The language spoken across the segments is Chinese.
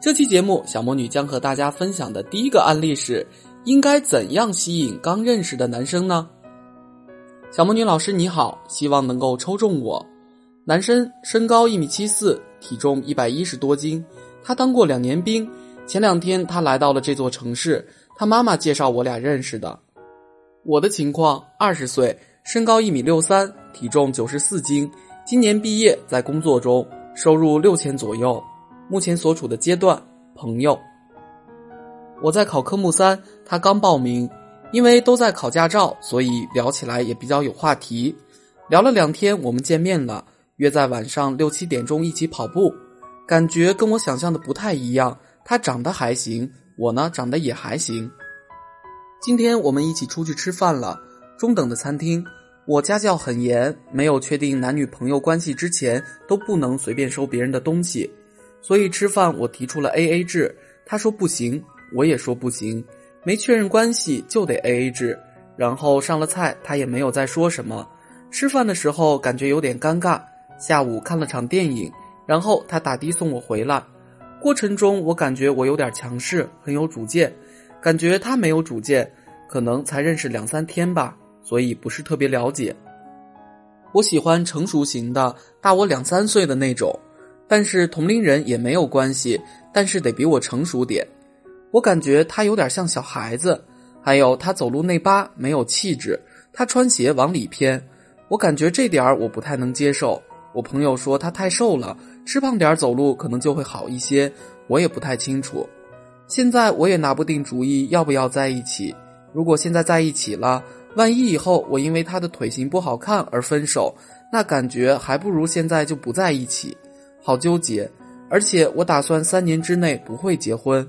这期节目，小魔女将和大家分享的第一个案例是：应该怎样吸引刚认识的男生呢？小魔女老师你好，希望能够抽中我。男生身高一米七四，体重一百一十多斤。他当过两年兵。前两天他来到了这座城市，他妈妈介绍我俩认识的。我的情况：二十岁，身高一米六三，体重九十四斤。今年毕业，在工作中。收入六千左右，目前所处的阶段，朋友。我在考科目三，他刚报名，因为都在考驾照，所以聊起来也比较有话题。聊了两天，我们见面了，约在晚上六七点钟一起跑步。感觉跟我想象的不太一样，他长得还行，我呢长得也还行。今天我们一起出去吃饭了，中等的餐厅。我家教很严，没有确定男女朋友关系之前都不能随便收别人的东西，所以吃饭我提出了 A A 制，他说不行，我也说不行，没确认关系就得 A A 制。然后上了菜，他也没有再说什么。吃饭的时候感觉有点尴尬。下午看了场电影，然后他打的送我回来，过程中我感觉我有点强势，很有主见，感觉他没有主见，可能才认识两三天吧。所以不是特别了解。我喜欢成熟型的，大我两三岁的那种，但是同龄人也没有关系，但是得比我成熟点。我感觉他有点像小孩子，还有他走路内八，没有气质。他穿鞋往里偏，我感觉这点儿我不太能接受。我朋友说他太瘦了，吃胖点走路可能就会好一些，我也不太清楚。现在我也拿不定主意要不要在一起。如果现在在一起了。万一以后我因为他的腿型不好看而分手，那感觉还不如现在就不在一起，好纠结。而且我打算三年之内不会结婚。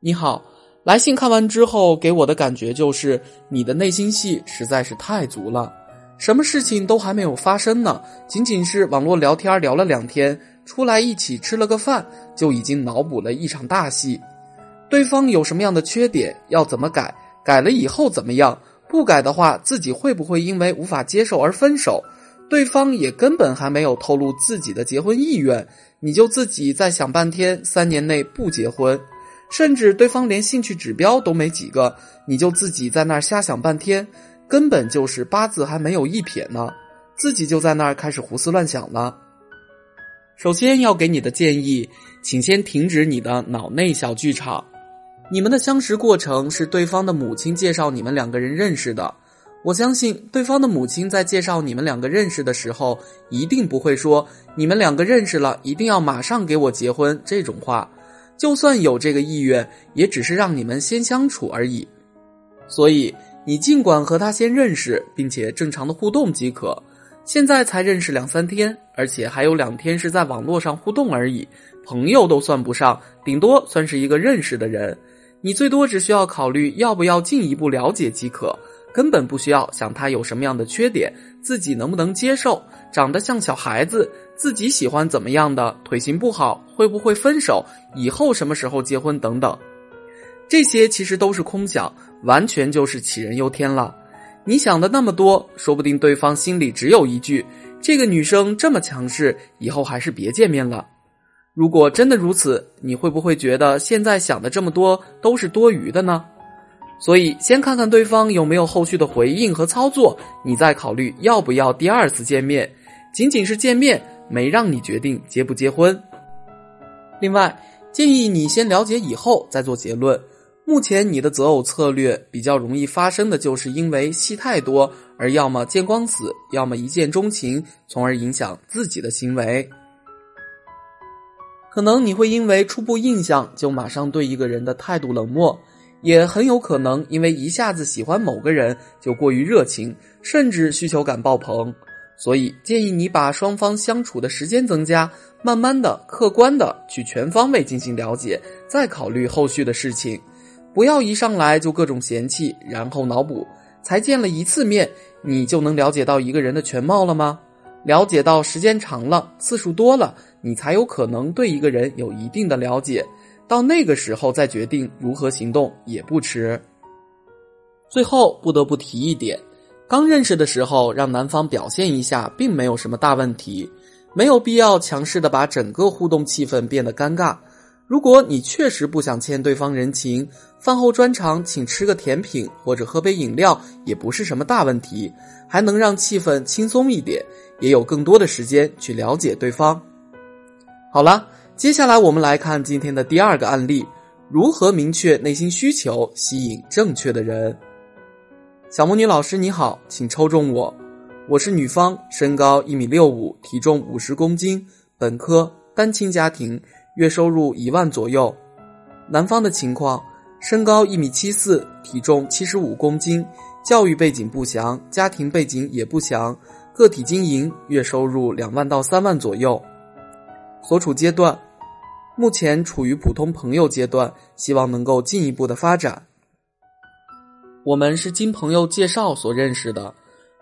你好，来信看完之后给我的感觉就是你的内心戏实在是太足了，什么事情都还没有发生呢，仅仅是网络聊天聊了两天，出来一起吃了个饭，就已经脑补了一场大戏。对方有什么样的缺点，要怎么改？改了以后怎么样？不改的话，自己会不会因为无法接受而分手？对方也根本还没有透露自己的结婚意愿，你就自己再想半天，三年内不结婚，甚至对方连兴趣指标都没几个，你就自己在那儿瞎想半天，根本就是八字还没有一撇呢，自己就在那儿开始胡思乱想了。首先要给你的建议，请先停止你的脑内小剧场。你们的相识过程是对方的母亲介绍你们两个人认识的，我相信对方的母亲在介绍你们两个认识的时候，一定不会说你们两个认识了一定要马上给我结婚这种话，就算有这个意愿，也只是让你们先相处而已。所以你尽管和他先认识，并且正常的互动即可。现在才认识两三天，而且还有两天是在网络上互动而已，朋友都算不上，顶多算是一个认识的人。你最多只需要考虑要不要进一步了解即可，根本不需要想他有什么样的缺点，自己能不能接受，长得像小孩子，自己喜欢怎么样的，腿型不好，会不会分手，以后什么时候结婚等等，这些其实都是空想，完全就是杞人忧天了。你想的那么多，说不定对方心里只有一句：这个女生这么强势，以后还是别见面了。如果真的如此，你会不会觉得现在想的这么多都是多余的呢？所以先看看对方有没有后续的回应和操作，你再考虑要不要第二次见面。仅仅是见面，没让你决定结不结婚。另外，建议你先了解以后再做结论。目前你的择偶策略比较容易发生的就是因为戏太多，而要么见光死，要么一见钟情，从而影响自己的行为。可能你会因为初步印象就马上对一个人的态度冷漠，也很有可能因为一下子喜欢某个人就过于热情，甚至需求感爆棚。所以建议你把双方相处的时间增加，慢慢的、客观的去全方位进行了解，再考虑后续的事情。不要一上来就各种嫌弃，然后脑补。才见了一次面，你就能了解到一个人的全貌了吗？了解到时间长了，次数多了，你才有可能对一个人有一定的了解。到那个时候再决定如何行动也不迟。最后不得不提一点，刚认识的时候让男方表现一下，并没有什么大问题，没有必要强势的把整个互动气氛变得尴尬。如果你确实不想欠对方人情，饭后专场请吃个甜品或者喝杯饮料也不是什么大问题，还能让气氛轻松一点，也有更多的时间去了解对方。好了，接下来我们来看今天的第二个案例：如何明确内心需求，吸引正确的人。小魔女老师你好，请抽中我，我是女方，身高一米六五，体重五十公斤，本科，单亲家庭。月收入一万左右，男方的情况：身高一米七四，体重七十五公斤，教育背景不详，家庭背景也不详，个体经营，月收入两万到三万左右。所处阶段：目前处于普通朋友阶段，希望能够进一步的发展。我们是经朋友介绍所认识的，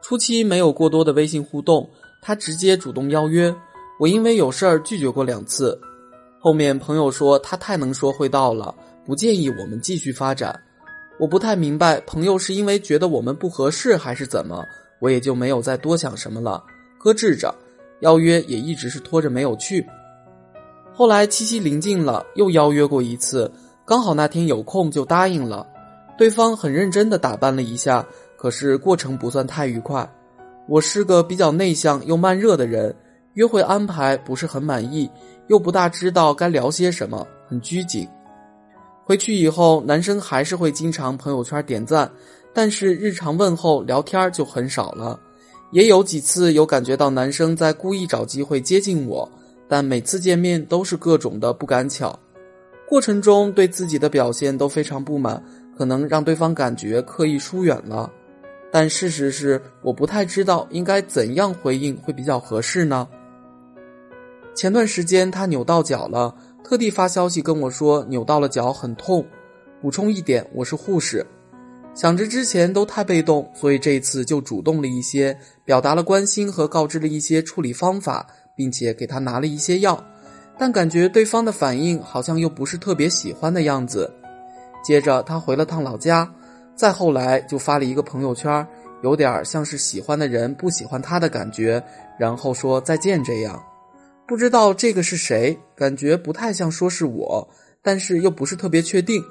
初期没有过多的微信互动，他直接主动邀约，我因为有事儿拒绝过两次。后面朋友说他太能说会道了，不建议我们继续发展。我不太明白，朋友是因为觉得我们不合适还是怎么？我也就没有再多想什么了，搁置着。邀约也一直是拖着没有去。后来七夕临近了，又邀约过一次，刚好那天有空就答应了。对方很认真的打扮了一下，可是过程不算太愉快。我是个比较内向又慢热的人，约会安排不是很满意。又不大知道该聊些什么，很拘谨。回去以后，男生还是会经常朋友圈点赞，但是日常问候聊天就很少了。也有几次有感觉到男生在故意找机会接近我，但每次见面都是各种的不赶巧。过程中对自己的表现都非常不满，可能让对方感觉刻意疏远了。但事实是，我不太知道应该怎样回应会比较合适呢？前段时间他扭到脚了，特地发消息跟我说扭到了脚很痛。补充一点，我是护士，想着之前都太被动，所以这次就主动了一些，表达了关心和告知了一些处理方法，并且给他拿了一些药。但感觉对方的反应好像又不是特别喜欢的样子。接着他回了趟老家，再后来就发了一个朋友圈，有点像是喜欢的人不喜欢他的感觉，然后说再见这样。不知道这个是谁，感觉不太像说是我，但是又不是特别确定。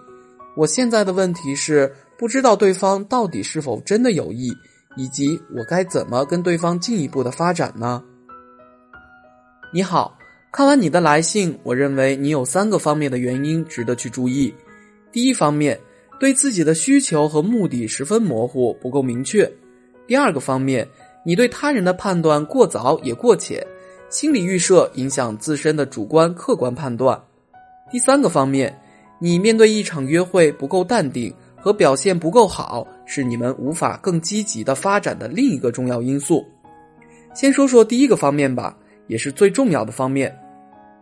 我现在的问题是，不知道对方到底是否真的有意，以及我该怎么跟对方进一步的发展呢？你好，看完你的来信，我认为你有三个方面的原因值得去注意。第一方面，对自己的需求和目的十分模糊，不够明确；第二个方面，你对他人的判断过早也过浅。心理预设影响自身的主观客观判断。第三个方面，你面对一场约会不够淡定和表现不够好，是你们无法更积极的发展的另一个重要因素。先说说第一个方面吧，也是最重要的方面。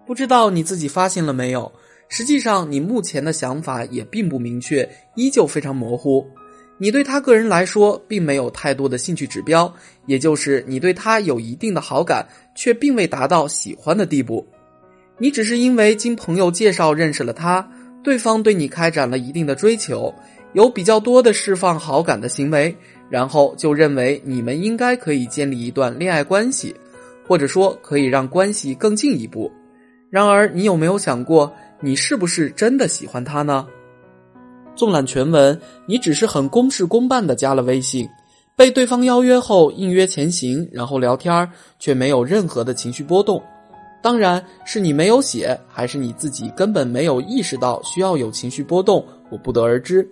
不知道你自己发现了没有？实际上，你目前的想法也并不明确，依旧非常模糊。你对他个人来说并没有太多的兴趣指标，也就是你对他有一定的好感，却并未达到喜欢的地步。你只是因为经朋友介绍认识了他，对方对你开展了一定的追求，有比较多的释放好感的行为，然后就认为你们应该可以建立一段恋爱关系，或者说可以让关系更进一步。然而，你有没有想过，你是不是真的喜欢他呢？纵览全文，你只是很公事公办的加了微信，被对方邀约后应约前行，然后聊天却没有任何的情绪波动。当然是你没有写，还是你自己根本没有意识到需要有情绪波动，我不得而知。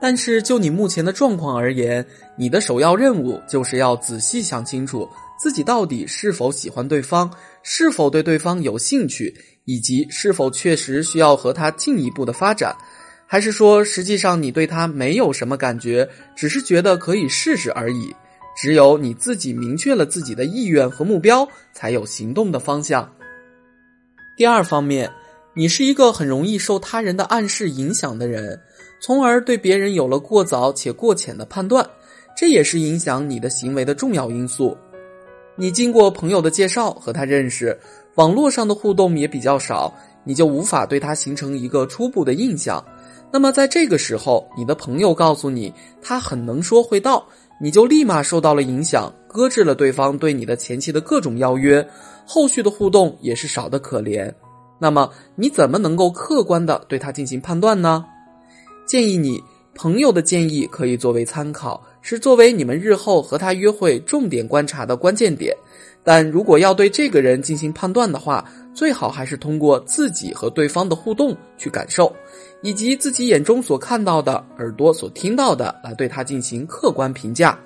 但是就你目前的状况而言，你的首要任务就是要仔细想清楚自己到底是否喜欢对方，是否对对方有兴趣，以及是否确实需要和他进一步的发展。还是说，实际上你对他没有什么感觉，只是觉得可以试试而已。只有你自己明确了自己的意愿和目标，才有行动的方向。第二方面，你是一个很容易受他人的暗示影响的人，从而对别人有了过早且过浅的判断，这也是影响你的行为的重要因素。你经过朋友的介绍和他认识，网络上的互动也比较少，你就无法对他形成一个初步的印象。那么在这个时候，你的朋友告诉你他很能说会道，你就立马受到了影响，搁置了对方对你的前期的各种邀约，后续的互动也是少得可怜。那么你怎么能够客观的对他进行判断呢？建议你朋友的建议可以作为参考。是作为你们日后和他约会重点观察的关键点，但如果要对这个人进行判断的话，最好还是通过自己和对方的互动去感受，以及自己眼中所看到的、耳朵所听到的来对他进行客观评价。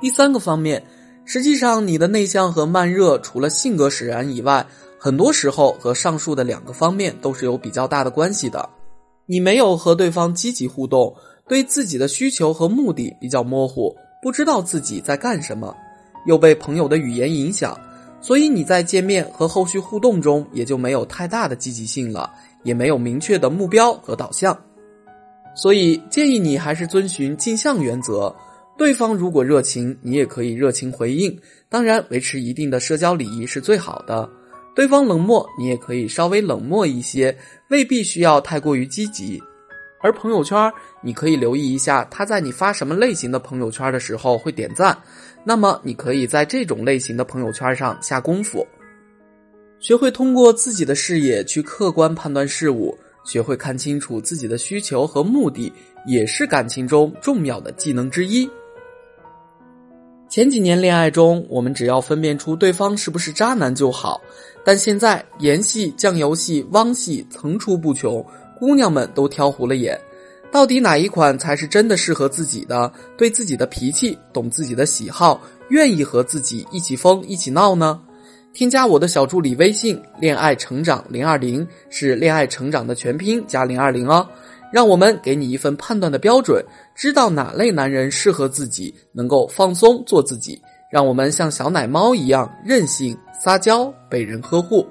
第三个方面，实际上你的内向和慢热除了性格使然以外，很多时候和上述的两个方面都是有比较大的关系的。你没有和对方积极互动。对自己的需求和目的比较模糊，不知道自己在干什么，又被朋友的语言影响，所以你在见面和后续互动中也就没有太大的积极性了，也没有明确的目标和导向。所以建议你还是遵循镜像原则，对方如果热情，你也可以热情回应，当然维持一定的社交礼仪是最好的。对方冷漠，你也可以稍微冷漠一些，未必需要太过于积极。而朋友圈，你可以留意一下他在你发什么类型的朋友圈的时候会点赞，那么你可以在这种类型的朋友圈上下功夫，学会通过自己的视野去客观判断事物，学会看清楚自己的需求和目的，也是感情中重要的技能之一。前几年恋爱中，我们只要分辨出对方是不是渣男就好，但现在盐系、酱油系、汪系层出不穷。姑娘们都挑糊了眼，到底哪一款才是真的适合自己的？对自己的脾气懂自己的喜好，愿意和自己一起疯一起闹呢？添加我的小助理微信“恋爱成长零二零”，是恋爱成长的全拼加零二零哦。让我们给你一份判断的标准，知道哪类男人适合自己，能够放松做自己。让我们像小奶猫一样任性撒娇，被人呵护。